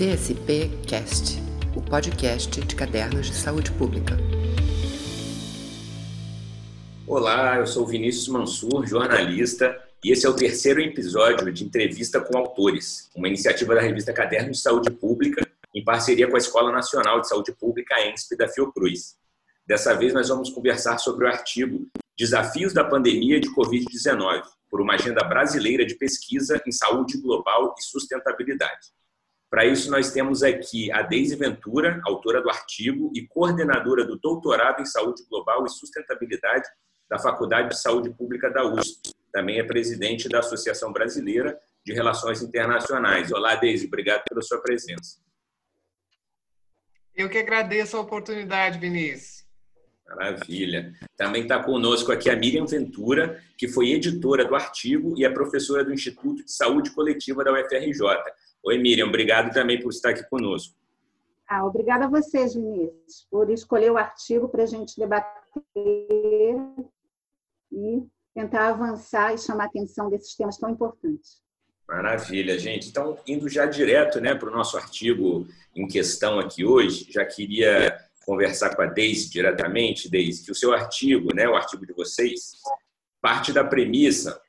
CSP Cast, o podcast de cadernos de saúde pública. Olá, eu sou Vinícius Mansur, jornalista, e esse é o terceiro episódio de entrevista com autores, uma iniciativa da revista Cadernos de Saúde Pública, em parceria com a Escola Nacional de Saúde Pública, a ENSP da Fiocruz. Dessa vez nós vamos conversar sobre o artigo Desafios da Pandemia de Covid-19, por uma agenda brasileira de pesquisa em saúde global e sustentabilidade. Para isso, nós temos aqui a Deise Ventura, autora do artigo e coordenadora do doutorado em saúde global e sustentabilidade da Faculdade de Saúde Pública da USP. Também é presidente da Associação Brasileira de Relações Internacionais. Olá, Deise, obrigado pela sua presença. Eu que agradeço a oportunidade, Vinícius. Maravilha. Também está conosco aqui a Miriam Ventura, que foi editora do artigo e é professora do Instituto de Saúde Coletiva da UFRJ. Oi, Miriam, obrigado também por estar aqui conosco. Ah, obrigada a vocês, Vinícius, por escolher o artigo para a gente debater e tentar avançar e chamar a atenção desses temas tão importantes. Maravilha, gente. Então, indo já direto né, para o nosso artigo em questão aqui hoje, já queria conversar com a Deise diretamente, Deise, que o seu artigo, né, o artigo de vocês, parte da premissa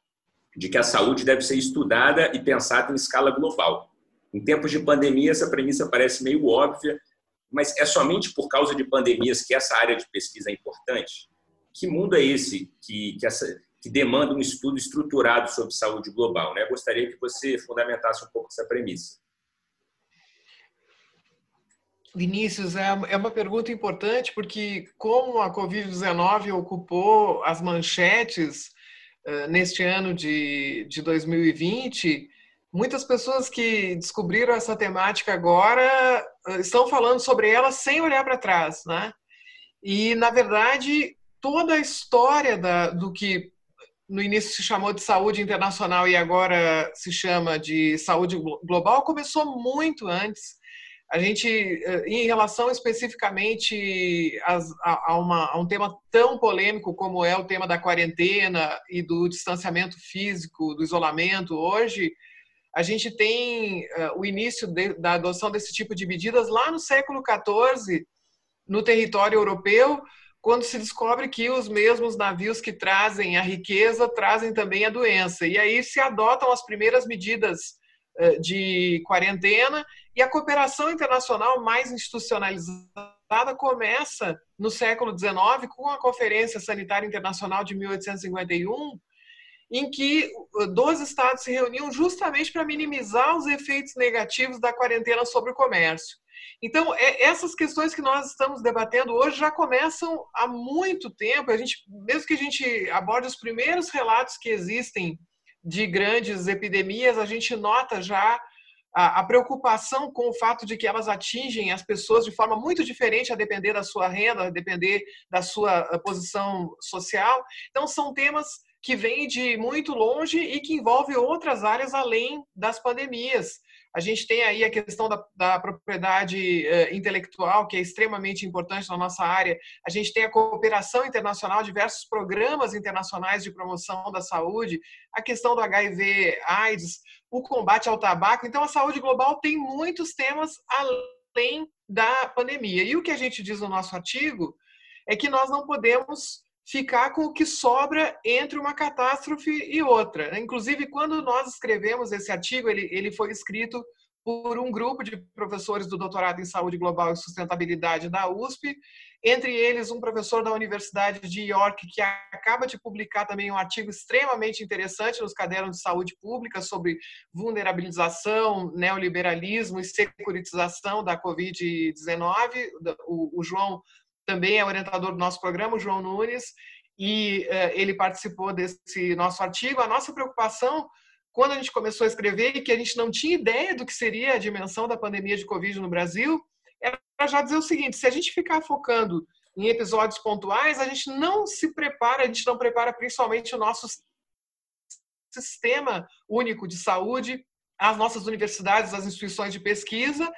de que a saúde deve ser estudada e pensada em escala global. Em tempos de pandemia, essa premissa parece meio óbvia, mas é somente por causa de pandemias que essa área de pesquisa é importante? Que mundo é esse que, que, essa, que demanda um estudo estruturado sobre saúde global? Né? Gostaria que você fundamentasse um pouco essa premissa. Vinícius, é, é uma pergunta importante porque como a Covid-19 ocupou as manchetes uh, neste ano de, de 2020, muitas pessoas que descobriram essa temática agora uh, estão falando sobre ela sem olhar para trás, né? E, na verdade, toda a história da, do que no início se chamou de saúde internacional e agora se chama de saúde global começou muito antes a gente, eh, em relação especificamente a, uma, a, um tema tão polêmico como é o tema da quarentena e do distanciamento físico, do isolamento, hoje, a gente tem uh, o início de, da adoção desse tipo de medidas lá no século XIV, no território europeu, quando se descobre que os mesmos navios que trazem a riqueza trazem também a doença. E aí se adotam as primeiras medidas uh, de quarentena e a cooperação internacional mais institucionalizada começa no século XIX com a Conferência Sanitária Internacional de 1851, em que 12 estados se reuniam justamente para minimizar os efeitos negativos da quarentena sobre o comércio. Então, é, essas questões que nós estamos debatendo hoje já começam há muito tempo. A gente, mesmo que a gente aborde os primeiros relatos que existem de grandes epidemias, a gente nota já a, a, preocupação com o fato de que elas atingem as pessoas de forma muito diferente a depender da sua renda, a depender da sua eh, posição social. Então, são temas que vêm de muito longe e que envolvem outras áreas além das pandemias. A gente tem aí a questão da, da propriedade uh, intelectual, que é extremamente importante na nossa área. A gente tem a cooperação internacional, diversos programas internacionais de promoção da saúde, a questão do HIV, AIDS, o combate ao tabaco. Então, a saúde global tem muitos temas além da pandemia. E o que a gente diz no nosso artigo é que nós não podemos ficar com o que sobra entre uma catástrofe e outra. Inclusive, quando nós escrevemos esse artigo, ele, ele foi escrito por um grupo de professores do doutorado em saúde global e sustentabilidade da USP, entre eles um professor da Universidade de York que acaba de publicar também um artigo extremamente interessante nos cadernos de saúde pública sobre vulnerabilização, neoliberalismo e securitização da COVID-19. O, o João também é orientador do nosso programa, o João Nunes, e uh, ele participou desse nosso artigo. A nossa preocupação, quando a gente começou a escrever e que a gente não tinha ideia do que seria a dimensão da pandemia de Covid no Brasil, era já dizer o seguinte: se a gente ficar focando em episódios pontuais, a gente não se prepara, a gente não prepara principalmente o nosso sistema único de saúde, as nossas universidades, as instituições de pesquisa,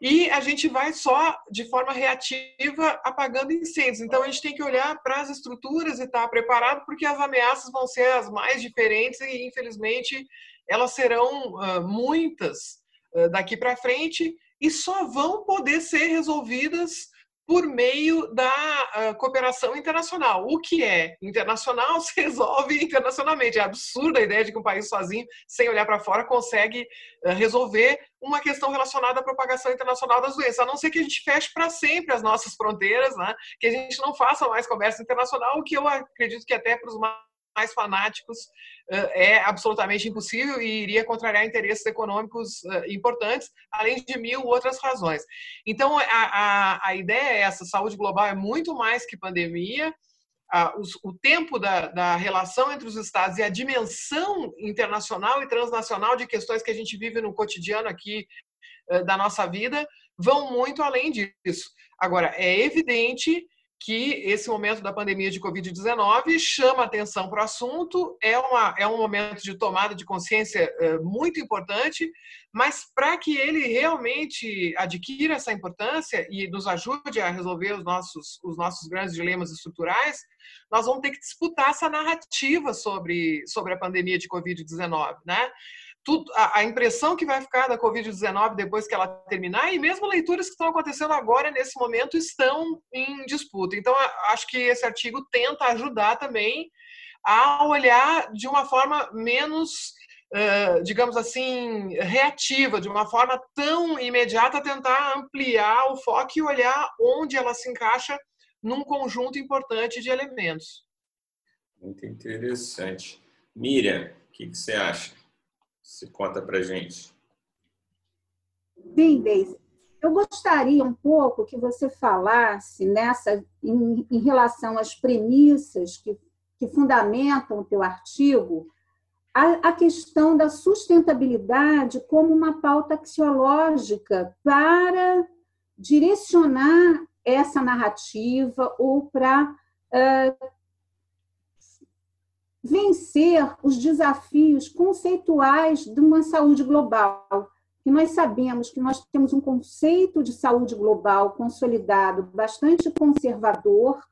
e a gente vai só de forma reativa apagando incêndios. Então a gente tem que olhar para as estruturas e estar tá preparado, porque as ameaças vão ser as mais diferentes e infelizmente elas serão uh, muitas uh, daqui para frente. e só vão poder ser resolvidas por meio da uh, cooperação internacional. O que é internacional se resolve internacionalmente. É absurda a ideia de que um país sozinho, sem olhar para fora, consegue uh, resolver uma questão relacionada à propagação internacional das doenças, a não ser que a gente feche para sempre as nossas fronteiras, né? que a gente não faça mais comércio internacional, o que eu acredito que até para os mais fanáticos é absolutamente impossível e iria contrariar interesses econômicos importantes, além de mil outras razões. Então, a, a, a ideia é essa: saúde global é muito mais que pandemia. O tempo da, da relação entre os estados e a dimensão internacional e transnacional de questões que a gente vive no cotidiano aqui da nossa vida vão muito além disso. Agora, é evidente que esse momento da pandemia de Covid-19 chama atenção para o assunto, é, uma, é um momento de tomada de consciência é, muito importante, mas para que ele realmente adquira essa importância e nos ajude a resolver os nossos, os nossos grandes dilemas estruturais, nós vamos ter que disputar essa narrativa sobre, sobre a pandemia de Covid-19, né? Tudo, a, a, impressão que vai ficar da Covid-19 depois que ela terminar, e mesmo leituras que estão acontecendo agora, nesse momento, estão em disputa. Então, acho que esse artigo tenta ajudar também a olhar de uma forma menos, uh, digamos assim, reativa, de uma forma tão imediata, tentar ampliar o foco e olhar onde ela se encaixa num conjunto importante de elementos. Muito interessante. Miriam, o que, que você acha? Se conta para gente. Sim, Deise. Eu gostaria um pouco que você falasse nessa em, em relação às premissas que, que fundamentam o teu artigo, a, a, questão da sustentabilidade como uma pauta axiológica para direcionar essa narrativa ou para uh, vencer os desafios conceituais de uma saúde global. Que nós sabemos que nós temos um conceito de saúde global consolidado, bastante conservador,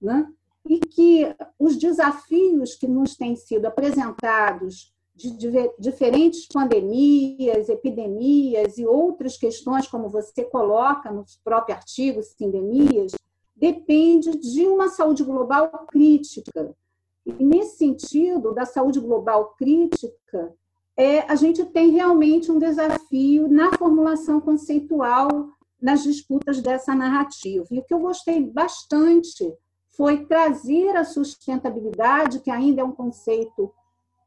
né? e que os desafios que nos têm sido apresentados de diferentes pandemias, epidemias e outras questões, como você coloca no próprio artigo, sindemias, depende de uma saúde global crítica, e nesse sentido, da saúde global crítica, é, a gente tem realmente um desafio na formulação conceitual nas disputas dessa narrativa. E o que eu gostei bastante foi trazer a sustentabilidade, que ainda é um conceito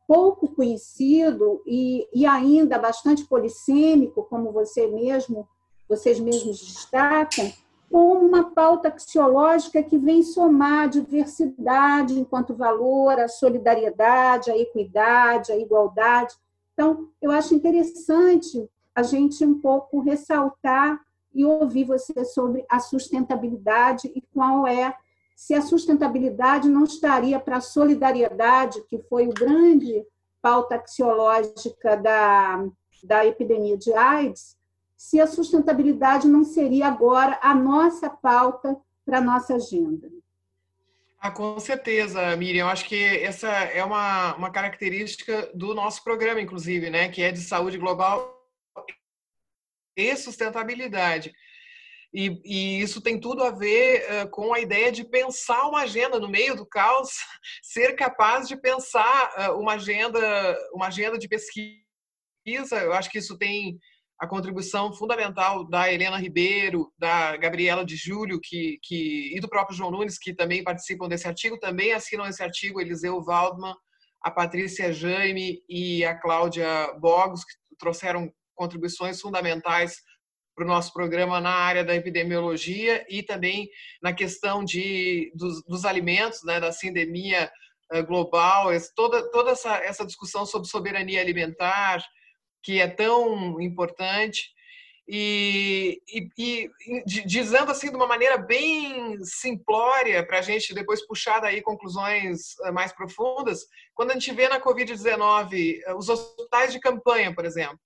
pouco conhecido e, e ainda bastante polissêmico, como você mesmo, vocês mesmos destacam, com uma pauta axiológica que vem somar a diversidade enquanto valor, a solidariedade, a equidade, a igualdade. Então, eu acho interessante a gente um pouco ressaltar e ouvir você sobre a sustentabilidade e qual é se a sustentabilidade não estaria para a solidariedade, que foi o grande pauta axiológica da, da epidemia de AIDS, se a sustentabilidade não seria agora a nossa pauta para a nossa agenda. Ah, com certeza, Miriam. Eu acho que essa é uma, uma característica do nosso programa, inclusive, né? que é de saúde global e sustentabilidade. E, e, isso tem tudo a ver uh, com a ideia de pensar uma agenda no meio do caos, ser capaz de pensar uh, uma agenda, uma agenda de pesquisa. Eu acho que isso tem a contribuição fundamental da Helena Ribeiro, da Gabriela de Júlio que, que, e do próprio João Nunes, que também participam desse artigo, também assinam esse artigo, Eliseu Waldman, a Patrícia Jaime e a Cláudia Bogos, que trouxeram contribuições fundamentais para o nosso programa na área da epidemiologia e também na questão de, dos, dos alimentos, né, da sindemia eh, global, toda, toda essa, essa discussão sobre soberania alimentar, que é tão importante. E, e, e, dizendo assim de uma maneira bem simplória para a gente depois puxar daí conclusões eh, mais profundas, quando a gente vê na Covid-19 eh, os hospitais de campanha, por exemplo,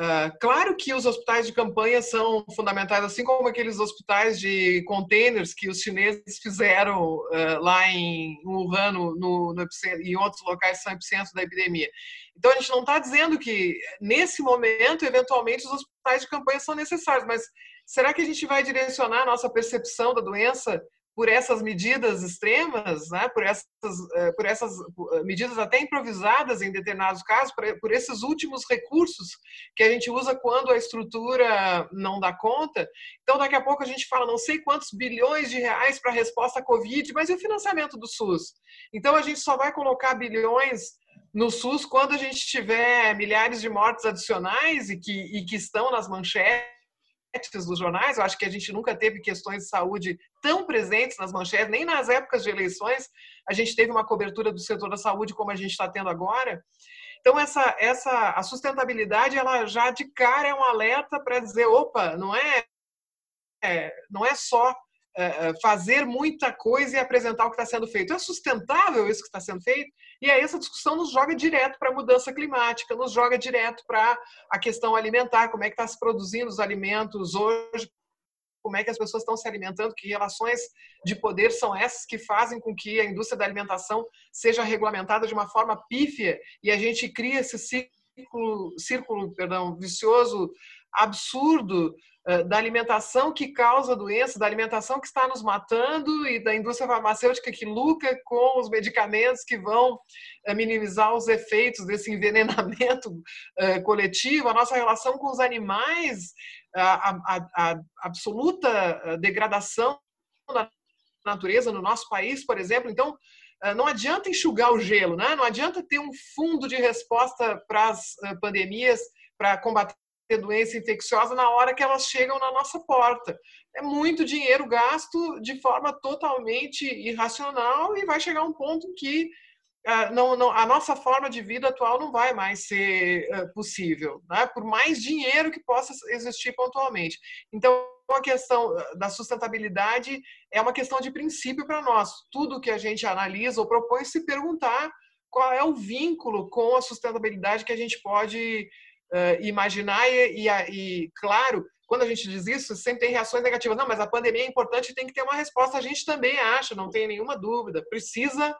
Uh, claro que os hospitais de campanha são fundamentais, assim como aqueles hospitais de containers que os chineses fizeram uh, lá em Wuhan no, no, no outros locais que são epicentro da epidemia. Então, a gente não está dizendo que, nesse momento, eventualmente, os hospitais de campanha são necessários, mas será que a gente vai direcionar a nossa percepção da doença por essas medidas extremas, né, por, essas, eh, por essas eh, medidas até improvisadas em determinados casos, por, esses últimos recursos que a gente usa quando a estrutura não dá conta. Então, daqui a pouco a gente fala não sei quantos bilhões de reais para a resposta à Covid, mas e o financiamento do SUS? Então, a gente só vai colocar bilhões no SUS quando a gente tiver milhares de mortes adicionais e que, e que estão nas manchetes dos jornais. Eu acho que a gente nunca teve questões de saúde tão presentes nas manchetes, nem nas épocas de eleições a gente teve uma cobertura do setor da saúde como a gente está tendo agora. Então essa essa a sustentabilidade ela já de cara é um alerta para dizer, opa, não é, é não é só fazer muita coisa e apresentar o que está sendo feito. É sustentável isso que está sendo feito? E aí essa discussão nos joga direto para a mudança climática, nos joga direto para a questão alimentar, como é que está se produzindo os alimentos hoje, como é que as pessoas estão se alimentando, que relações de poder são essas que fazem com que a indústria da alimentação seja regulamentada de uma forma pífia e a gente cria esse círculo, círculo perdão, vicioso absurdo eh, da alimentação que causa doença, da alimentação que está nos matando e da indústria farmacêutica que lucra com os medicamentos que vão eh, minimizar os efeitos desse envenenamento eh, coletivo, a nossa relação com os animais, a, a, a absoluta degradação da natureza no nosso país, por exemplo. Então, não adianta enxugar o gelo, né? não adianta ter um fundo de resposta para as pandemias, para combater ter doença infecciosa na hora que elas chegam na nossa porta. É muito dinheiro gasto de forma totalmente irracional e vai chegar um ponto que uh, não, não, a nossa forma de vida atual não vai mais ser uh, possível, né? por mais dinheiro que possa existir pontualmente. Então, a questão da sustentabilidade é uma questão de princípio para nós. Tudo que a gente analisa ou propõe se perguntar qual é o vínculo com a sustentabilidade que a gente pode uh, imaginar e, e, e, claro, quando a gente diz isso, sempre tem reações negativas. Não, mas a pandemia é importante e tem que ter uma resposta. A gente também acha, não tem nenhuma dúvida. Precisa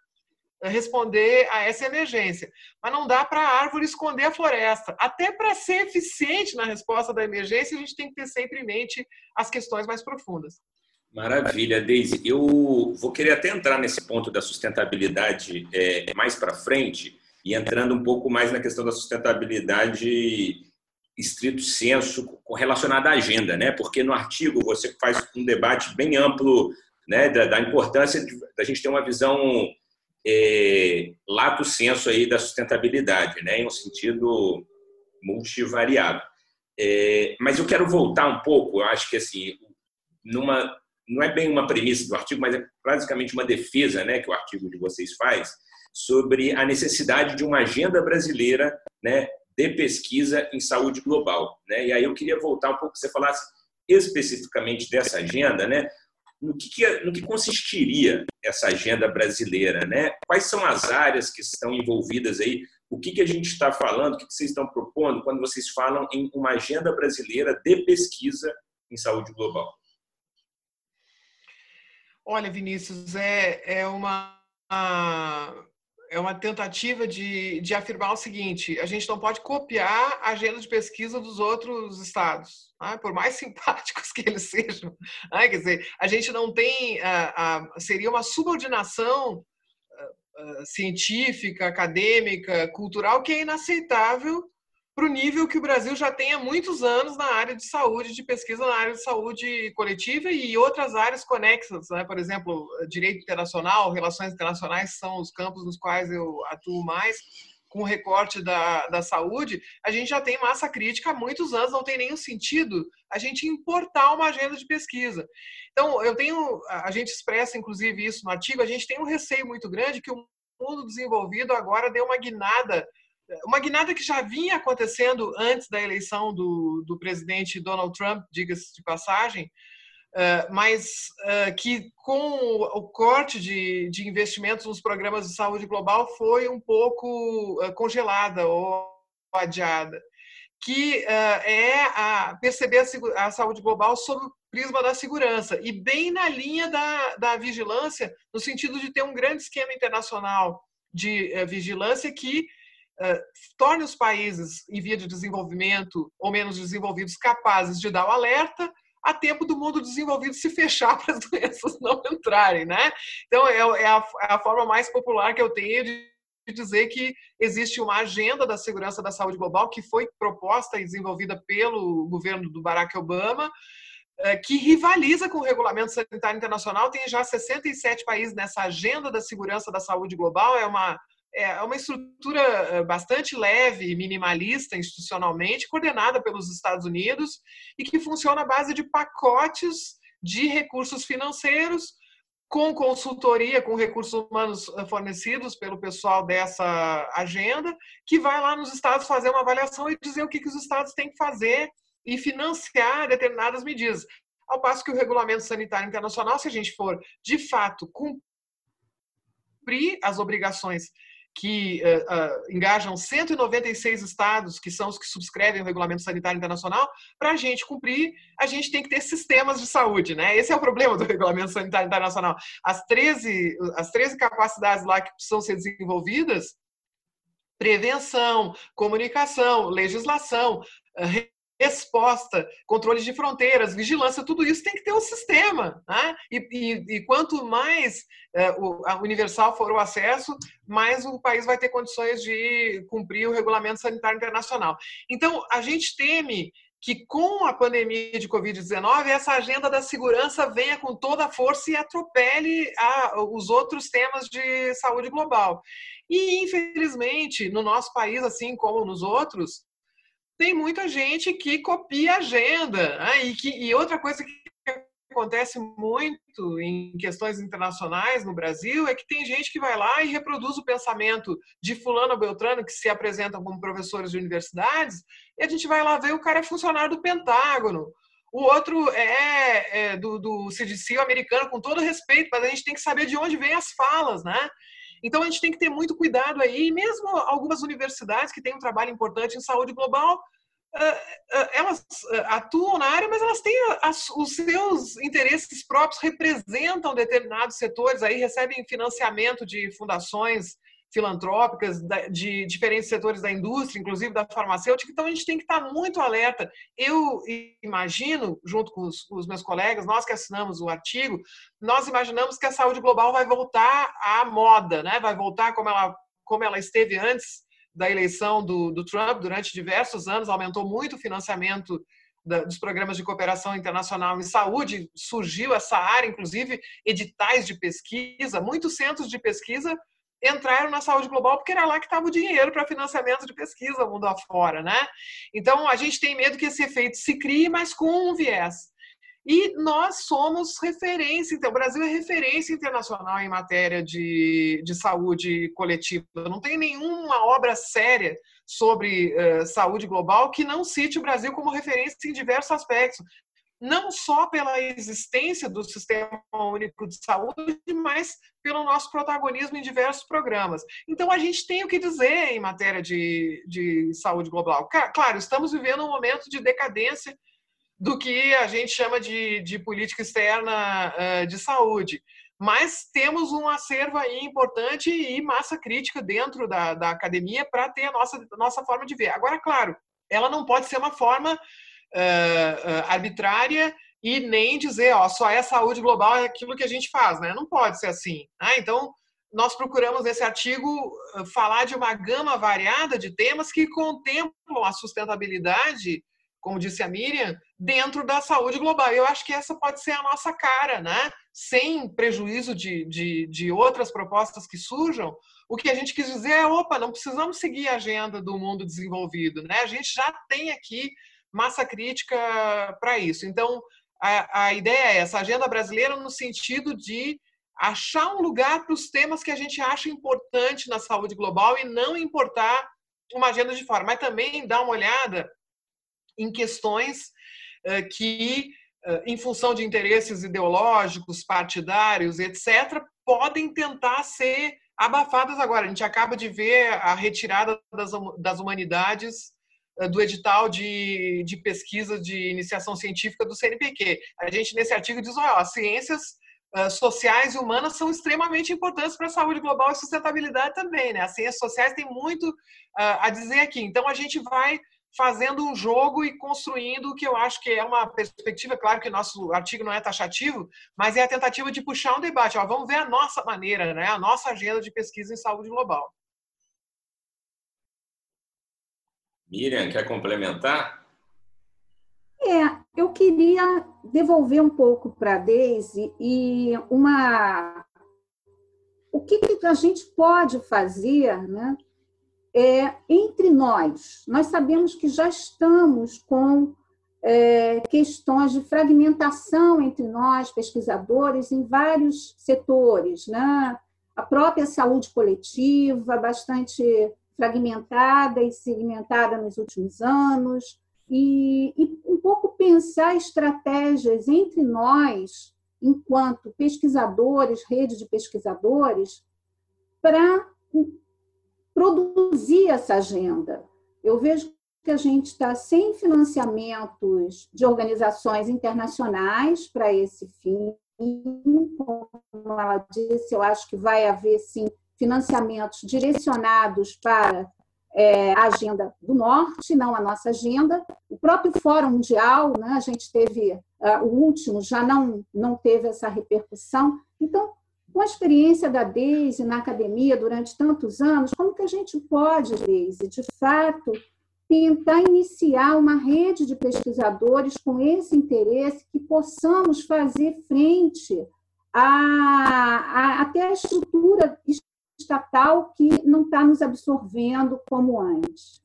eh, responder a essa emergência. Mas não dá para a árvore esconder a floresta. Até para ser eficiente na resposta da emergência, a gente tem que ter sempre em mente as questões mais profundas. Maravilha, Deise. Eu vou querer até entrar nesse ponto da sustentabilidade é, mais para frente, e entrando um pouco mais na questão da sustentabilidade estrito senso relacionada à agenda, né? Porque no artigo você faz um debate bem amplo, né, da, da importância de, da gente ter uma visão é, lato senso aí da sustentabilidade, né, em um sentido multivariado. É, mas eu quero voltar um pouco, eu acho que assim, numa não é bem uma premissa do artigo, mas é basicamente uma defesa, né, que o artigo de vocês faz sobre a necessidade de uma agenda brasileira né, de pesquisa em saúde global. Né? E aí eu queria voltar um pouco, você falasse especificamente dessa agenda, né? no, que, que, no que consistiria essa agenda brasileira, né? quais são as áreas que estão envolvidas aí, o que, que a gente está falando, o que, que vocês estão propondo quando vocês falam em uma agenda brasileira de pesquisa em saúde global? Olha, Vinícius, é, é uma é uma tentativa de, de afirmar o seguinte: a gente não pode copiar a agenda de pesquisa dos outros estados, né? por mais simpáticos que eles sejam. Né? Quer dizer, a gente não tem. A, a, seria uma subordinação a, científica, acadêmica, cultural que é inaceitável para o nível que o Brasil já tem há muitos anos na área de saúde, de pesquisa na área de saúde coletiva e outras áreas conexas, né? por exemplo, direito internacional, relações internacionais são os campos nos quais eu atuo mais, com o recorte da, da saúde, a gente já tem massa crítica há muitos anos, não tem nenhum sentido a gente importar uma agenda de pesquisa. Então, eu tenho, a gente expressa inclusive isso no artigo, a gente tem um receio muito grande que o mundo desenvolvido agora deu uma guinada uma guinada que já vinha acontecendo antes da eleição do, do presidente Donald Trump, diga-se de passagem, mas que com o corte de, de investimentos nos programas de saúde global foi um pouco congelada ou adiada. que é a, perceber a, a, saúde global sob o prisma da segurança e bem na linha da, da vigilância, no sentido de ter um grande esquema internacional de vigilância que torne os países em via de desenvolvimento ou menos desenvolvidos capazes de dar o alerta a tempo do mundo desenvolvido se fechar para as doenças não entrarem, né? Então é, é, a, é a forma mais popular que eu tenho de dizer que existe uma agenda da segurança da saúde global que foi proposta e desenvolvida pelo governo do Barack Obama, eh, que rivaliza com o Regulamento Sanitário Internacional. Tem já 67 países nessa agenda da segurança da saúde global. É uma, é uma estrutura eh, bastante leve, minimalista institucionalmente, coordenada pelos Estados Unidos e que funciona à base de pacotes de recursos financeiros com consultoria, com recursos humanos eh, fornecidos pelo pessoal dessa agenda, que vai lá nos estados fazer uma avaliação e dizer o que, que os estados têm que fazer e financiar determinadas medidas. Ao passo que o Regulamento Sanitário Internacional, se a gente for de fato cumprir as obrigações que uh, uh, engajam 196 estados, que são os que subscrevem o Regulamento Sanitário Internacional, para a gente cumprir, a gente tem que ter sistemas de saúde, né? Esse é o problema do Regulamento Sanitário Internacional. As 13, as 13 capacidades lá que precisam ser desenvolvidas, prevenção, comunicação, legislação, resposta, controle de fronteiras, vigilância, tudo isso tem que ter um sistema. Né? E, e, e quanto mais é, o, universal for o acesso, mais o país vai ter condições de cumprir o regulamento sanitário internacional. Então, a gente teme que com a pandemia de Covid-19, essa agenda da segurança venha com toda a força e atropele a, os outros temas de saúde global. E, infelizmente, no nosso país, assim como nos outros, tem muita gente que copia a agenda. Né? E, que, e outra coisa que acontece muito em questões internacionais no Brasil é que tem gente que vai lá e reproduz o pensamento de fulano beltrano que se apresentam como professores de universidades e a gente vai lá ver o cara é funcionário do Pentágono o outro é, é do, do CDC americano com todo respeito mas a gente tem que saber de onde vêm as falas né então a gente tem que ter muito cuidado aí, e mesmo algumas universidades que têm um trabalho importante em saúde global, elas atuam na área, mas elas têm os seus interesses próprios, representam determinados setores, aí recebem financiamento de fundações filantrópicas de diferentes setores da indústria, inclusive da farmacêutica, então a gente tem que estar muito alerta. Eu imagino, junto com os, os, meus colegas, nós que assinamos o artigo, nós imaginamos que a saúde global vai voltar à moda, né? vai voltar como ela, como ela esteve antes da eleição do, do Trump, durante diversos anos, aumentou muito o financiamento dos programas de cooperação internacional em saúde, surgiu essa área, inclusive editais de pesquisa, muitos centros de pesquisa entraram na saúde global porque era lá que estava o dinheiro para financiamento de pesquisa mundo afora, né? Então a gente tem medo que esse efeito se crie, mas com um viés. E nós somos referência, então, o Brasil é referência internacional em matéria de, de saúde coletiva. Não tem nenhuma obra séria sobre uh, saúde global que não cite o Brasil como referência em diversos aspectos não só pela existência do Sistema Único de Saúde, mas pelo nosso protagonismo em diversos programas. Então, a gente tem o que dizer em matéria de, de saúde global. Claro, estamos vivendo um momento de decadência do que a gente chama de, de política externa de saúde. Mas temos um acervo aí importante e massa crítica dentro da, da academia para ter a nossa, nossa forma de ver. Agora, claro, ela não pode ser uma forma uh, arbitrária e nem dizer, ó, só é saúde global é aquilo que a gente faz, né? Não pode ser assim. Né? Então, nós procuramos nesse artigo falar de uma gama variada de temas que contemplam a sustentabilidade, como disse a Miriam, dentro da saúde global. Eu acho que essa pode ser a nossa cara, né? Sem prejuízo de, de, de outras propostas que surjam, o que a gente quis dizer é, opa, não precisamos seguir a agenda do mundo desenvolvido, né? A gente já tem aqui massa crítica para isso. Então, a, a ideia é essa, agenda brasileira no sentido de achar um lugar para os temas que a gente acha importante na saúde global e não importar uma agenda de fora, mas também dar uma olhada em questões uh, que, uh, em função de interesses ideológicos, partidários, etc., podem tentar ser abafadas agora. A gente acaba de ver a retirada das, das humanidades do edital de, de pesquisa de iniciação científica do CNPq. A gente, nesse artigo, diz: ó, as ciências sociais e humanas são extremamente importantes para a saúde global e sustentabilidade também, né? As ciências sociais têm muito a dizer aqui. Então, a gente vai fazendo um jogo e construindo o que eu acho que é uma perspectiva, claro que nosso artigo não é taxativo, mas é a tentativa de puxar um debate. Ó, vamos ver a nossa maneira, né? a nossa agenda de pesquisa em saúde global. Miriam, quer complementar? É, eu queria devolver um pouco para a Deise e uma o que, que a gente pode fazer né, é, entre nós. Nós sabemos que já estamos com é, questões de fragmentação entre nós, pesquisadores, em vários setores. Né? A própria saúde coletiva, bastante fragmentada e segmentada nos últimos anos, e, e um pouco pensar estratégias entre nós, enquanto pesquisadores, rede de pesquisadores, para produzir essa agenda. Eu vejo que a gente está sem financiamentos de organizações internacionais para esse fim. Como ela disse, eu acho que vai haver, sim, financiamentos direcionados para é, a agenda do Norte, não a nossa agenda. O próprio Fórum Mundial, né, a gente teve, uh, o último já não, não teve essa repercussão. Então, com a experiência da Deise na academia durante tantos anos, como que a gente pode, Deise, de fato, tentar iniciar uma rede de pesquisadores com esse interesse que possamos fazer frente a, a até a estrutura estatal que não está nos absorvendo como antes.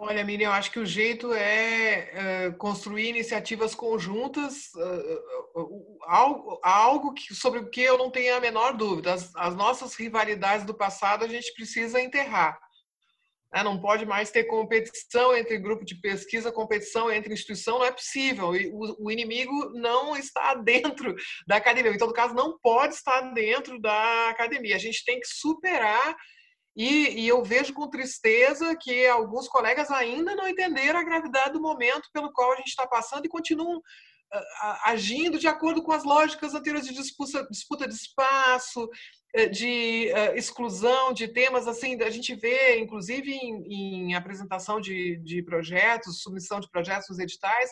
Olha, Miriam, acho que o jeito é, construir iniciativas conjuntas, algo, algo que, sobre o que eu não tenho a menor dúvida. As, as nossas rivalidades do passado a gente precisa enterrar. Né? Não pode mais ter competição entre grupo de pesquisa, competição entre instituição, não é possível. O, o inimigo não está dentro da academia. Em todo caso, não pode estar dentro da academia. A gente tem que superar e, e, eu vejo com tristeza que alguns colegas ainda não entenderam a gravidade do momento pelo qual a gente está passando e continuam uh, agindo de acordo com as lógicas anteriores de disputa, disputa de espaço, de uh, exclusão de temas. Assim, a gente vê, inclusive em, em apresentação de, de projetos, submissão de projetos nos editais,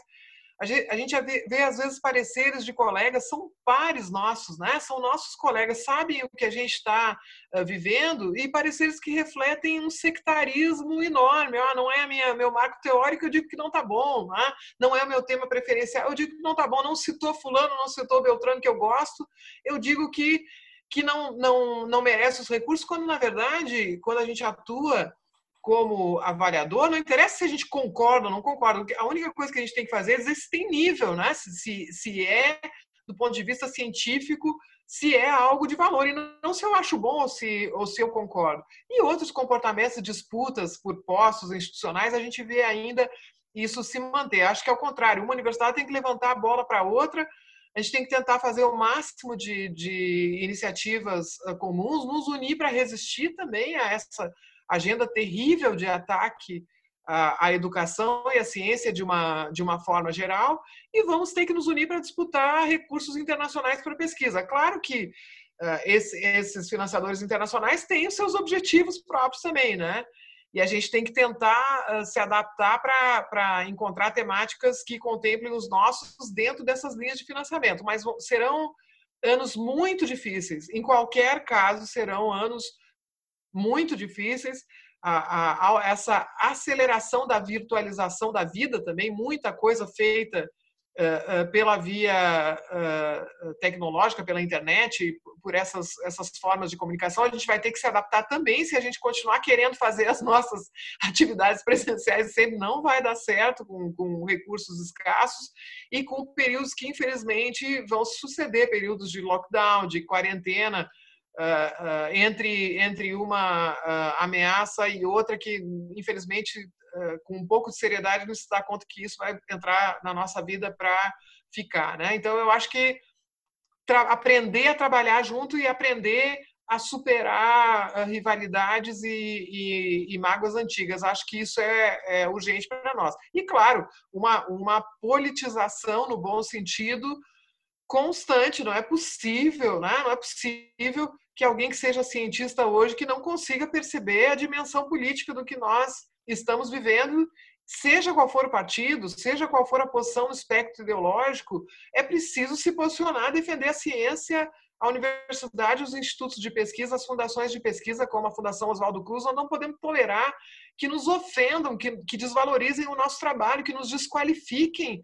a gente, a gente vê, vê, às vezes pareceres de colegas, são pares nossos, né? São nossos colegas, sabem o que a gente está uh, vivendo e pareceres que refletem um sectarismo enorme. Ah, não é a minha, meu marco teórico, eu digo que não está bom. Né? Não é o meu tema preferencial, eu digo que não está bom. Não citou fulano, não citou Beltrano que eu gosto, eu digo que que não, não, não merece os recursos, quando na verdade, quando a gente atua como avaliador, não interessa se a gente concorda ou não concorda. A única coisa que a gente tem que fazer é dizer se tem nível, né? se, se é, do ponto de vista científico, se é algo de valor, e não se eu acho bom ou se, ou se eu concordo. E outros comportamentos, disputas por postos institucionais, a gente vê ainda isso se manter. Acho que é o contrário, uma universidade tem que levantar a bola para outra, a gente tem que tentar fazer o máximo de, de iniciativas comuns, nos unir para resistir também a essa agenda terrível de ataque à, à, educação e à ciência de uma, de uma forma geral, e vamos ter que nos unir para disputar recursos internacionais para pesquisa. Claro que uh, esse, esses financiadores internacionais têm os seus objetivos próprios também, né? E a gente tem que tentar uh, se adaptar para encontrar temáticas que contemplem os nossos dentro dessas linhas de financiamento. Mas serão anos muito difíceis. Em qualquer caso, serão anos muito difíceis. A, a, a, essa aceleração da virtualização da vida também, muita coisa feita pela via uh, tecnológica, pela internet, por essas, essas formas de comunicação, a gente vai ter que se adaptar também se a gente continuar querendo fazer as nossas atividades presenciais, sempre não vai dar certo com, com recursos escassos e com períodos que, infelizmente, vão suceder períodos de lockdown, de quarentena, uh, entre, entre uma uh, ameaça e outra que, infelizmente, com um pouco de seriedade, não se dá conta que isso vai entrar na nossa vida para ficar. Né? Então, eu acho que aprender a trabalhar junto e aprender a superar rivalidades e, e, e, mágoas antigas. Acho que isso é, é urgente para nós. E, claro, uma, uma politização, no bom sentido, constante. Não é possível, né? não é possível que alguém que seja cientista hoje que não consiga perceber a dimensão política do que nós estamos vivendo seja qual for o partido, seja qual for a posição no espectro ideológico, é preciso se posicionar, defender a ciência, a universidade, os institutos de pesquisa, as fundações de pesquisa, como a Fundação Oswaldo Cruz, nós não podemos tolerar que nos ofendam, que, que desvalorizem o nosso trabalho, que nos desqualifiquem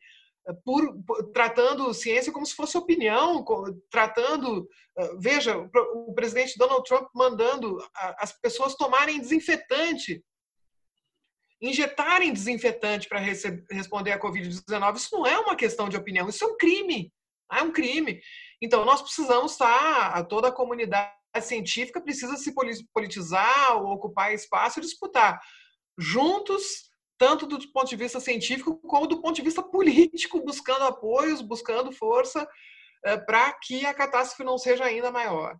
por, por, tratando ciência como se fosse opinião, tratando, eh, veja, o, presidente Donald Trump mandando a, as pessoas tomarem desinfetante injetarem desinfetante para responder à Covid-19, isso não é uma questão de opinião, isso é um crime. É um crime. Então, nós precisamos estar, tá, toda a comunidade científica precisa se politizar, ocupar espaço e disputar juntos, tanto do ponto de vista científico como do ponto de vista político, buscando apoios, buscando força eh, para que a catástrofe não seja ainda maior.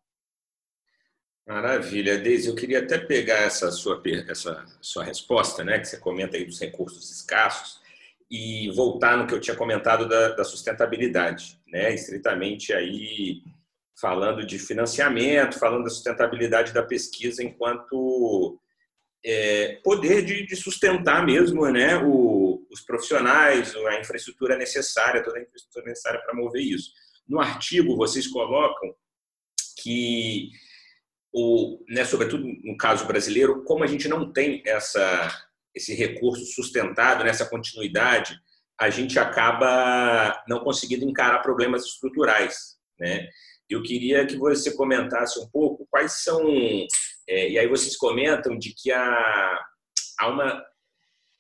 Maravilha, Deise. Eu queria até pegar essa sua, essa sua resposta, né, que você comenta aí dos recursos escassos, e voltar no que eu tinha comentado da, da sustentabilidade, né, estritamente aí falando de financiamento, falando da sustentabilidade da pesquisa enquanto é, poder de, de, sustentar mesmo né, o, os profissionais, a infraestrutura necessária, toda a infraestrutura necessária para mover isso. No artigo, vocês colocam que o, né, sobretudo no caso brasileiro, como a gente não tem essa, esse recurso sustentado, nessa continuidade, a gente acaba não conseguindo encarar problemas estruturais. Né? Eu queria que você comentasse um pouco quais são. É, e aí vocês comentam de que há, há uma.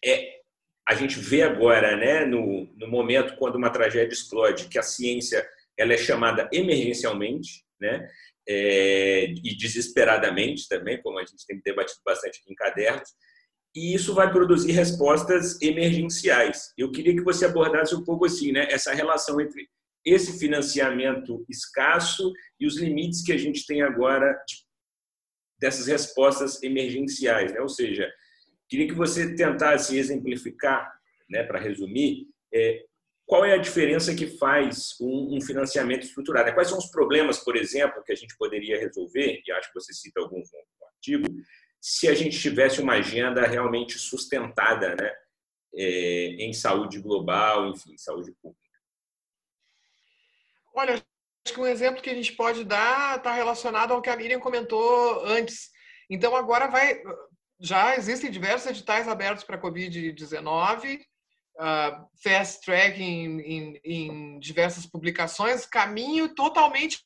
É, a gente vê agora, né, no, no momento quando uma tragédia explode, que a ciência ela é chamada emergencialmente, né? é, e desesperadamente também, como a gente tem debatido bastante aqui em cadernos, e isso vai produzir respostas emergenciais. Eu queria que você abordasse um pouco assim, né, essa relação entre esse financiamento escasso e os limites que a gente tem agora de, dessas respostas emergenciais, né? Ou seja, queria que você tentasse exemplificar, né, para resumir, é, qual é a diferença que faz um, um, financiamento estruturado? Quais são os problemas, por exemplo, que a gente poderia resolver, e acho que você cita alguns no artigo, se a gente tivesse uma agenda realmente sustentada né, é, em saúde global, enfim, saúde pública? Olha, que um exemplo que a gente pode dar está relacionado ao que a Miriam comentou antes. Então, agora vai. Já existem diversos editais abertos para a Covid-19, uh, fast track em, em, em diversas publicações, caminho totalmente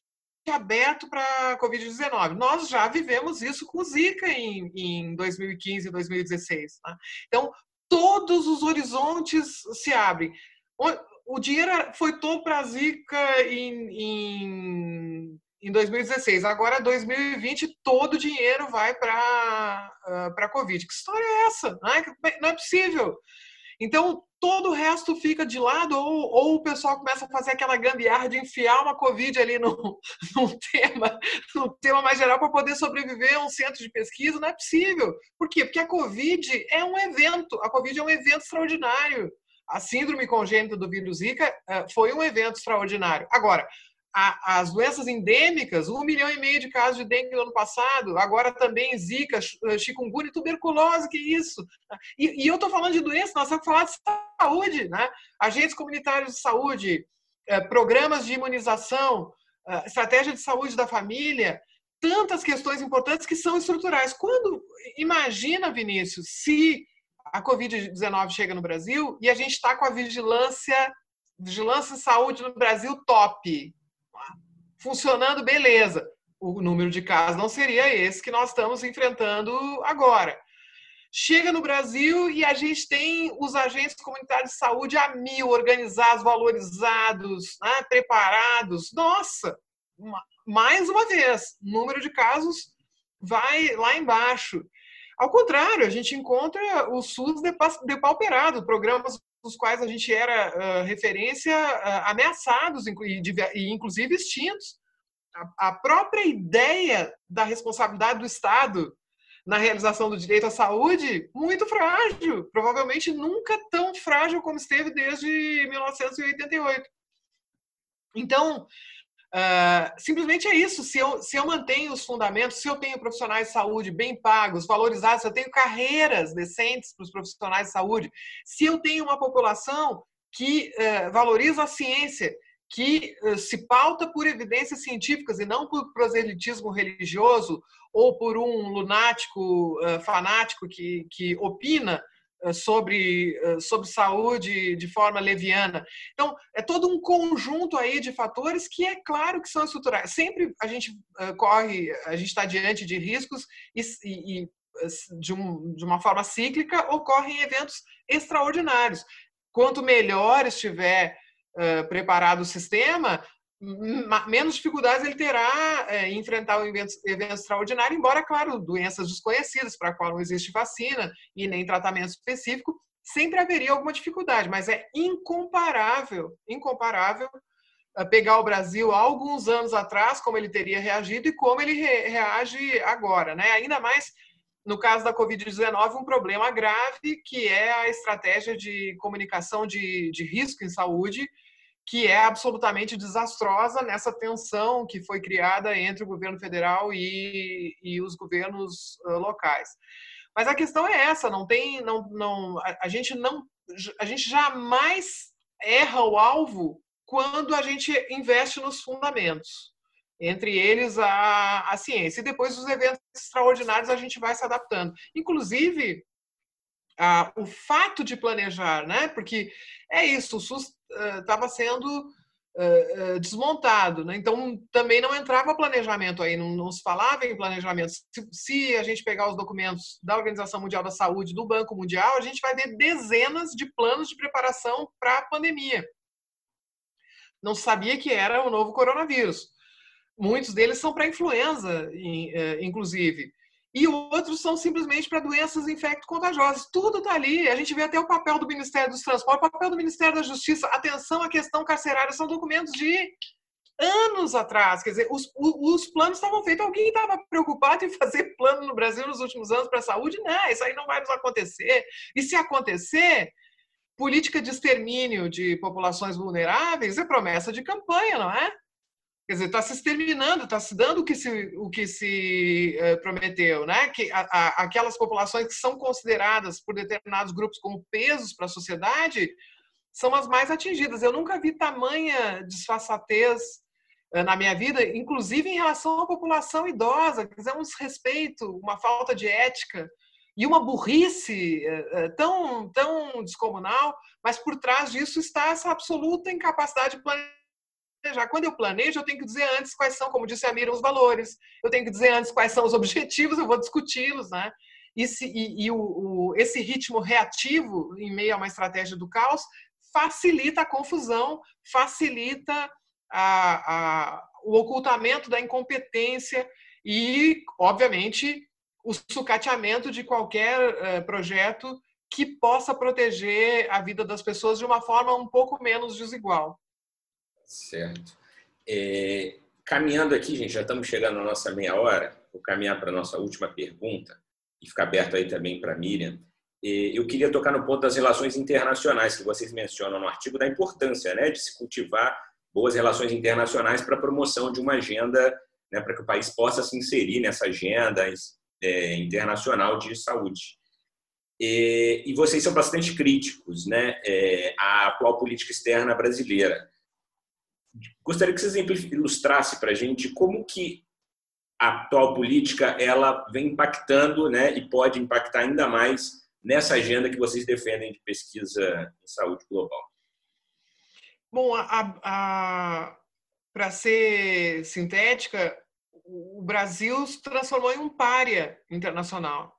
aberto para a Covid-19. Nós já vivemos isso com o Zika em, em 2015 e 2016. Né? Então, todos os horizontes se abrem. O dinheiro foi todo para a Zika em, em, em, 2016. Agora, 2020, todo o dinheiro vai para a Covid. Que história é essa? Não é, não é possível. Então, todo o resto fica de lado, ou, ou o pessoal começa a fazer aquela gambiarra de enfiar uma Covid ali no tema, no tema mais geral para poder sobreviver a um centro de pesquisa. Não é possível. Por quê? Porque a Covid é um evento, a Covid é um evento extraordinário. A síndrome congênita do vírus Zika eh, foi um evento extraordinário. Agora, as doenças endêmicas, um milhão e meio de casos de dengue no ano passado, agora também zika, eh, chikungunya tuberculose, que isso. E, e eu estou falando de doença, nós temos que falar de saúde, né? Agentes comunitários de saúde, eh, programas de imunização, estratégia de saúde da família, tantas questões importantes que são estruturais. Quando, imagina, Vinícius, se a Covid-19 chega no Brasil e a gente está com a vigilância, vigilância de saúde no Brasil top, funcionando, beleza. O número de casos não seria esse que nós estamos enfrentando agora. Chega no Brasil e a gente tem os agentes comunitários de saúde a mil, organizados, valorizados, né, preparados. Nossa, mais uma vez, número de casos vai lá embaixo. Ao contrário, a gente encontra o SUS depauperado, programas dos quais a gente era uh, referência uh, ameaçados e, e, inclusive extintos. a, a própria ideia da responsabilidade do Estado na realização do direito à saúde muito frágil, provavelmente nunca tão frágil como esteve desde 1988. Então, Uh, simplesmente é isso. Se eu, se eu mantenho os fundamentos, se eu tenho profissionais de saúde bem pagos, valorizados, se eu tenho carreiras decentes para os profissionais de saúde, se eu tenho uma população que uh, valoriza a ciência, que uh, se pauta por evidências científicas e não por proselitismo religioso ou por um lunático fanático que, que opina eh, sobre, eh, sobre saúde de forma leviana. Então, é todo um conjunto aí de fatores que é claro que são estruturais. Sempre a gente eh, corre, a gente está diante de riscos e, e de, um, de uma forma cíclica ocorrem eventos extraordinários. Quanto melhor estiver uh, preparado o sistema, menos dificuldades ele terá é, em enfrentar o evento, evento extraordinário, embora, claro, doenças desconhecidas para a qual não existe vacina e nem tratamento específico, sempre haveria alguma dificuldade, mas é incomparável, incomparável é, pegar o Brasil há alguns anos atrás, como ele teria reagido e como ele re reage agora, né? Ainda mais no caso da Covid-19, um problema grave que é a estratégia de comunicação de, de risco em saúde, que é absolutamente desastrosa nessa tensão que foi criada entre o governo federal e, e os governos uh, locais. Mas a questão é essa, não tem, não, não, a, a, gente não, a gente jamais erra o alvo quando a gente investe nos fundamentos, entre eles a, a ciência. E depois os eventos extraordinários a gente vai se adaptando. Inclusive, a, o fato de planejar, né? Porque é isso, o SUS estava sendo uh, uh, desmontado. Né? Então, também não entrava planejamento aí, não, não se falava em planejamento. Se, se, a gente pegar os documentos da Organização Mundial da Saúde, do Banco Mundial, a gente vai ver dezenas de planos de preparação para a pandemia. Não sabia que era o novo coronavírus. Muitos deles são para influenza, inclusive e outros são simplesmente para doenças infecto-contagiosas. Tudo está ali. A gente vê até o papel do Ministério dos Transportes, o papel do Ministério da Justiça. Atenção à questão carcerária, são documentos de anos atrás. Quer dizer, os, os planos estavam feitos. Alguém estava preocupado em fazer plano no Brasil nos últimos anos para a saúde? Não, isso aí não vai nos acontecer. E se acontecer, política de extermínio de populações vulneráveis é promessa de campanha, não é? Quer dizer, está se exterminando, está se dando o que se, o que se uh, prometeu, né? Que a, a, aquelas populações que são consideradas por determinados grupos como pesos para a sociedade são as mais atingidas. Eu nunca vi tamanha desfaçatez uh, na minha vida, inclusive em relação à população idosa, quer dizer, um desrespeito, uma falta de ética e uma burrice uh, tão, tão descomunal, mas por trás disso está essa absoluta incapacidade de planejar. Quando eu planejo, eu tenho que dizer antes quais são, como disse a Mira, os valores. Eu tenho que dizer antes quais são os objetivos, eu vou discuti-los, né? E, se, e, e o, o, esse ritmo reativo, em meio a uma estratégia do caos, facilita a confusão, facilita a, a, o ocultamento da incompetência e, obviamente, o sucateamento de qualquer uh, projeto que possa proteger a vida das pessoas de uma forma um pouco menos desigual. Certo. É, caminhando aqui, gente, já estamos chegando na nossa meia hora. Vou caminhar para a nossa última pergunta e ficar aberto aí também para a Miriam. É, eu queria tocar no ponto das relações internacionais que vocês mencionam no artigo, da importância né, de se cultivar boas relações internacionais para a promoção de uma agenda, né, para que o país possa se inserir nessa agenda é, internacional de saúde. É, e vocês são bastante críticos né, é, à atual política externa brasileira. Gostaria que você ilustrasse para a gente como que a atual política ela vem impactando, né, e pode impactar ainda mais nessa agenda que vocês defendem de pesquisa em saúde global. Bom, para ser sintética, o Brasil se transformou em um pária internacional.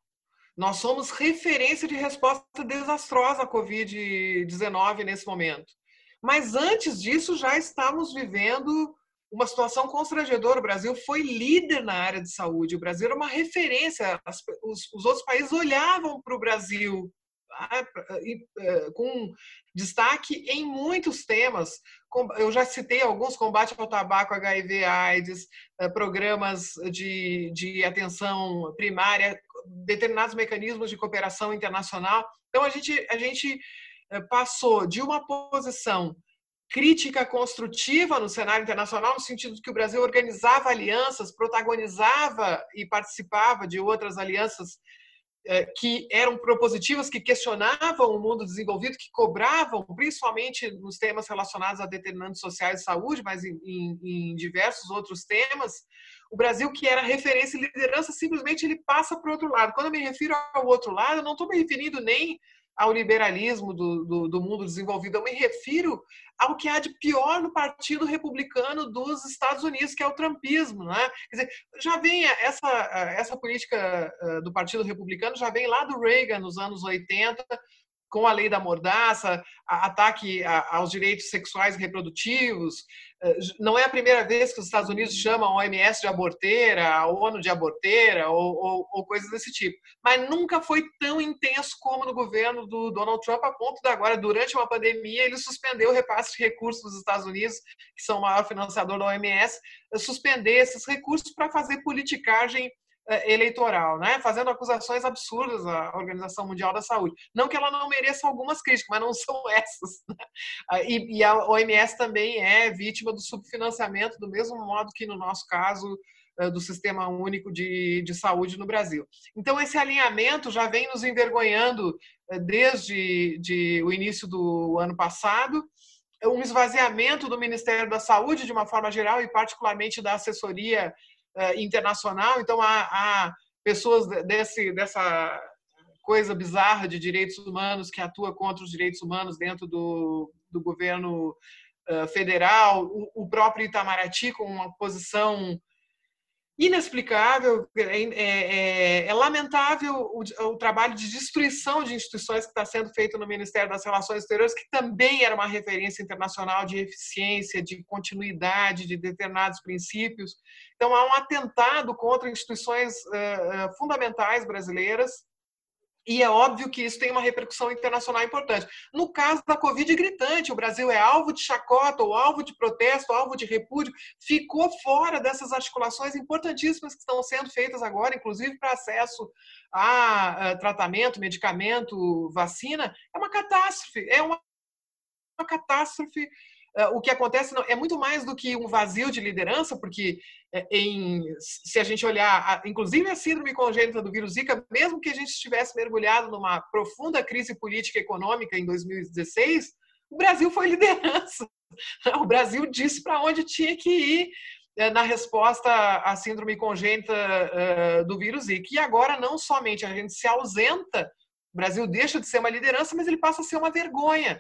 Nós somos referência de resposta desastrosa à Covid-19 nesse momento. Mas antes disso, já estávamos vivendo uma situação constrangedora. O Brasil foi líder na área de saúde. O Brasil era uma referência. os, os outros países olhavam para o Brasil com destaque em muitos temas. Eu já citei alguns: combate ao tabaco, HIV, AIDS, programas de, de atenção primária, determinados mecanismos de cooperação internacional. Então, a gente, a gente passou de uma posição crítica construtiva no cenário internacional, no sentido de que o Brasil organizava alianças, protagonizava e participava de outras alianças é, que eram propositivas, que questionavam o mundo desenvolvido, que cobravam, principalmente nos temas relacionados a determinantes sociais de saúde, mas em, em, em diversos outros temas, o Brasil, que era referência e liderança, simplesmente ele passa para o outro lado. Quando eu me refiro ao outro lado, eu não estou me referindo nem ao liberalismo do, do, do, mundo desenvolvido. Eu me refiro ao que há de pior no Partido Republicano dos Estados Unidos, que é o trumpismo. Né? Quer dizer, já vem essa, essa política eh, do Partido Republicano, já vem lá do Reagan, nos anos 80, com a lei da mordaça, ataque aos direitos sexuais e reprodutivos. Eh, não é a primeira vez que os Estados Unidos chamam a OMS de aborteira, a ONU de aborteira ou, ou, ou, coisas desse tipo. Mas nunca foi tão intenso como no governo do Donald Trump, a ponto de agora, durante uma pandemia, ele suspendeu o repasse de recursos dos Estados Unidos, que são o maior financiador da OMS, suspender esses recursos para fazer politicagem eleitoral, né? fazendo acusações absurdas à Organização Mundial da Saúde. Não que ela não mereça algumas críticas, mas não são essas. Né? E, a OMS também é vítima do subfinanciamento, do mesmo modo que no nosso caso é, do Sistema Único de, de Saúde no Brasil. Então, esse alinhamento já vem nos envergonhando é, desde de o início do ano passado, um esvaziamento do Ministério da Saúde, de uma forma geral, e particularmente da assessoria internacional, então há, há pessoas desse, dessa coisa bizarra de direitos humanos que atua contra os direitos humanos dentro do, do governo uh, federal, o, próprio Itamaraty com uma posição inexplicável, é, é, é, é lamentável o, o, trabalho de destruição de instituições que está sendo feito no Ministério das Relações Exteriores, que também era uma referência internacional de eficiência, de continuidade de determinados princípios. Então, há um atentado contra instituições uh, fundamentais brasileiras e é óbvio que isso tem uma repercussão internacional importante. No caso da Covid, gritante, o Brasil é alvo de chacota, ou alvo de protesto, alvo de repúdio, ficou fora dessas articulações importantíssimas que estão sendo feitas agora, inclusive para acesso a tratamento, medicamento, vacina. É uma catástrofe, é uma, uma catástrofe o que acontece é muito mais do que um vazio de liderança, porque é, em, se a gente olhar, inclusive a síndrome congênita do vírus Zika, mesmo que a gente estivesse mergulhado numa profunda crise política e econômica em 2016, o Brasil foi liderança. O Brasil disse para onde tinha que ir é, na resposta à síndrome congênita do vírus Zika. E agora, não somente a gente se ausenta, o Brasil deixa de ser uma liderança, mas ele passa a ser uma vergonha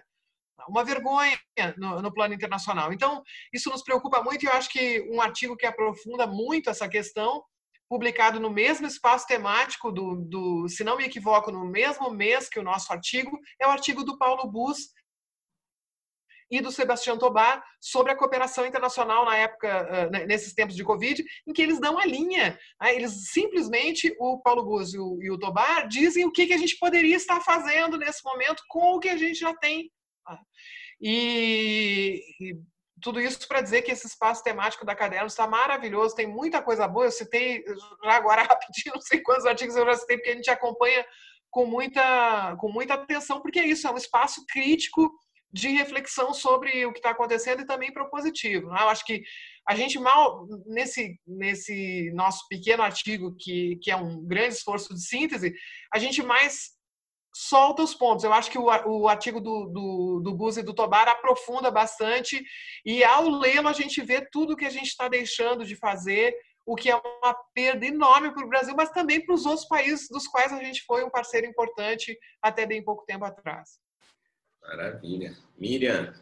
uma vergonha no, no, plano internacional. Então, isso nos preocupa muito e eu acho que um artigo que aprofunda muito essa questão, publicado no mesmo espaço temático do, do se não me equivoco, no mesmo mês que o nosso artigo, é o artigo do Paulo Bus e do Sebastião Tobar sobre a cooperação internacional na época, nesses tempos de Covid, em que eles dão a linha. Né? Eles simplesmente, o Paulo Bus e o, e o Tobar, dizem o que, que a gente poderia estar fazendo nesse momento com o que a gente já tem e, e tudo isso para dizer que esse espaço temático da Caderno está maravilhoso, tem muita coisa boa. Eu citei já agora rapidinho, não sei quantos artigos eu já citei, porque a gente acompanha com muita, com muita atenção, porque é isso, é um espaço crítico de reflexão sobre o que está acontecendo e também propositivo. Né? Eu acho que a gente mal, nesse, nesse nosso pequeno artigo, que, que é um grande esforço de síntese, a gente mais solta os pontos. Eu acho que o, o artigo do, do, do Buzzi e do Tobar aprofunda bastante, e ao lê-lo a gente vê tudo que a gente está deixando de fazer, o que é uma perda enorme para o Brasil, mas também para os outros países dos quais a gente foi um parceiro importante até bem pouco tempo atrás. Maravilha. Miriam,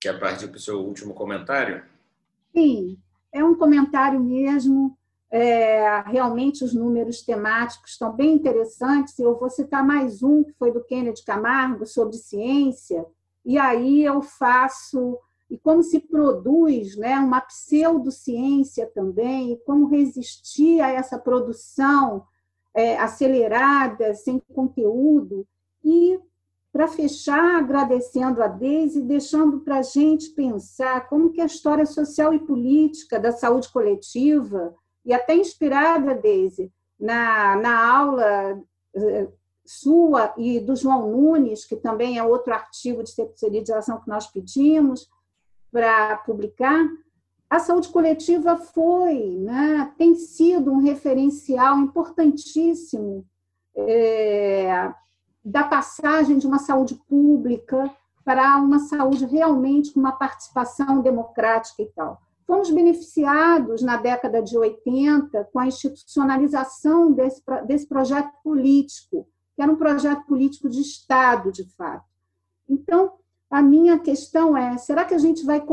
quer partir para o seu último comentário? Sim, é um comentário mesmo é, realmente os números temáticos estão bem interessantes. Eu vou citar mais um, que foi do Kennedy Camargo, sobre ciência, e aí eu faço. E como se produz né, uma pseudociência também, e como resistir a essa produção é, acelerada, sem conteúdo. E, para fechar, agradecendo a Deise, deixando para a gente pensar como que a história social e política da saúde coletiva, e até inspirada, Deise, na, na aula eh, sua e do João Nunes, que também é outro artigo de especialização que nós pedimos para publicar, a saúde coletiva foi, né, tem sido um referencial importantíssimo é, da passagem de uma saúde pública para uma saúde realmente com uma participação democrática e tal. Fomos beneficiados na década de 80 com a institucionalização desse, desse projeto político, que era um projeto político de Estado, de fato. Então, a minha questão é: será que a gente vai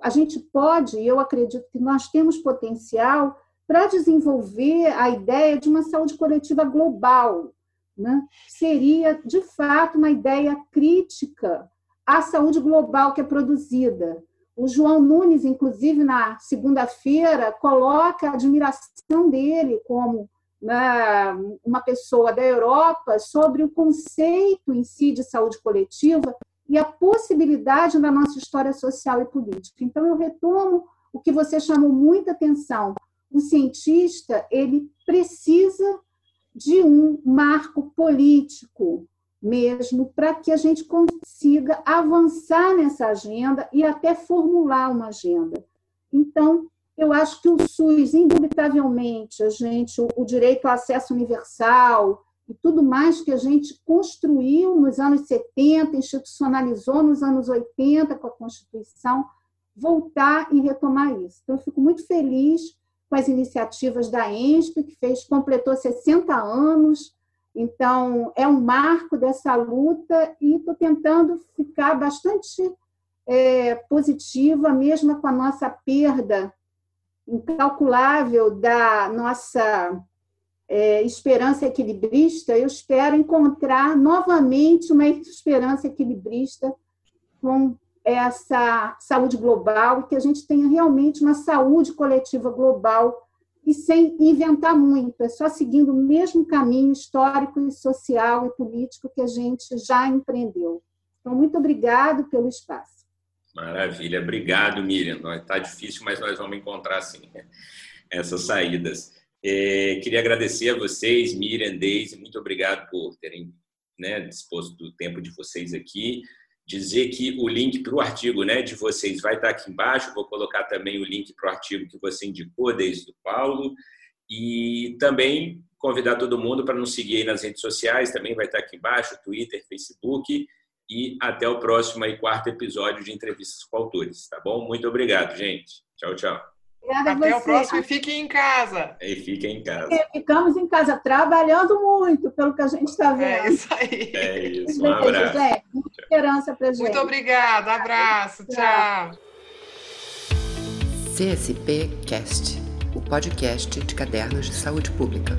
a gente pode, e eu acredito que nós temos potencial para desenvolver a ideia de uma saúde coletiva global, né? Seria de fato uma ideia crítica à saúde global que é produzida. O João Nunes, inclusive, na segunda-feira, coloca a admiração dele como né, uma pessoa da Europa sobre o conceito em si de saúde coletiva e a possibilidade da nossa história social e política. Então, eu retomo o que você chamou muita atenção. O cientista, ele precisa de um marco político, mesmo para que a gente consiga avançar nessa agenda e até formular uma agenda. Então, eu acho que o SUS, indubitavelmente, a gente, o, direito ao acesso universal e tudo mais que a gente construiu nos anos 70, institucionalizou nos anos 80 com a Constituição, voltar e retomar isso. Então, eu fico muito feliz com as iniciativas da ENSP, que fez, completou 60 anos, então, é um marco dessa luta e estou tentando ficar bastante é, positiva, mesmo com a nossa perda incalculável da nossa é, esperança equilibrista. Eu espero encontrar novamente uma esperança equilibrista com essa saúde global, que a gente tenha realmente uma saúde coletiva global e sem inventar muito, é só seguindo o mesmo caminho histórico e social e político que a gente já empreendeu. Então, muito obrigado pelo espaço. Maravilha, obrigado, Miriam. Está difícil, mas nós vamos encontrar sim essas saídas. É, queria agradecer a vocês, Miriam, Deise, muito obrigado por terem né, disposto do tempo de vocês aqui dizer que o link para o artigo né, de vocês vai estar aqui embaixo. Vou colocar também o link para o artigo que você indicou, desde o Paulo. E também convidar todo mundo para nos seguir nas redes sociais, também vai estar aqui embaixo, Twitter, Facebook. E até o próximo aí, quarto episódio de Entrevistas com Autores, tá bom? Muito obrigado, gente. Tchau, tchau. Obrigada Até o próximo e fiquem em casa. E fiquem em casa. ficamos em casa trabalhando muito, pelo que a gente está vendo. É isso aí. É isso. Um abraço. Gente. Muita esperança para gente. Muito obrigada. Abraço. Tchau. CSP Cast, o podcast de cadernos de saúde pública.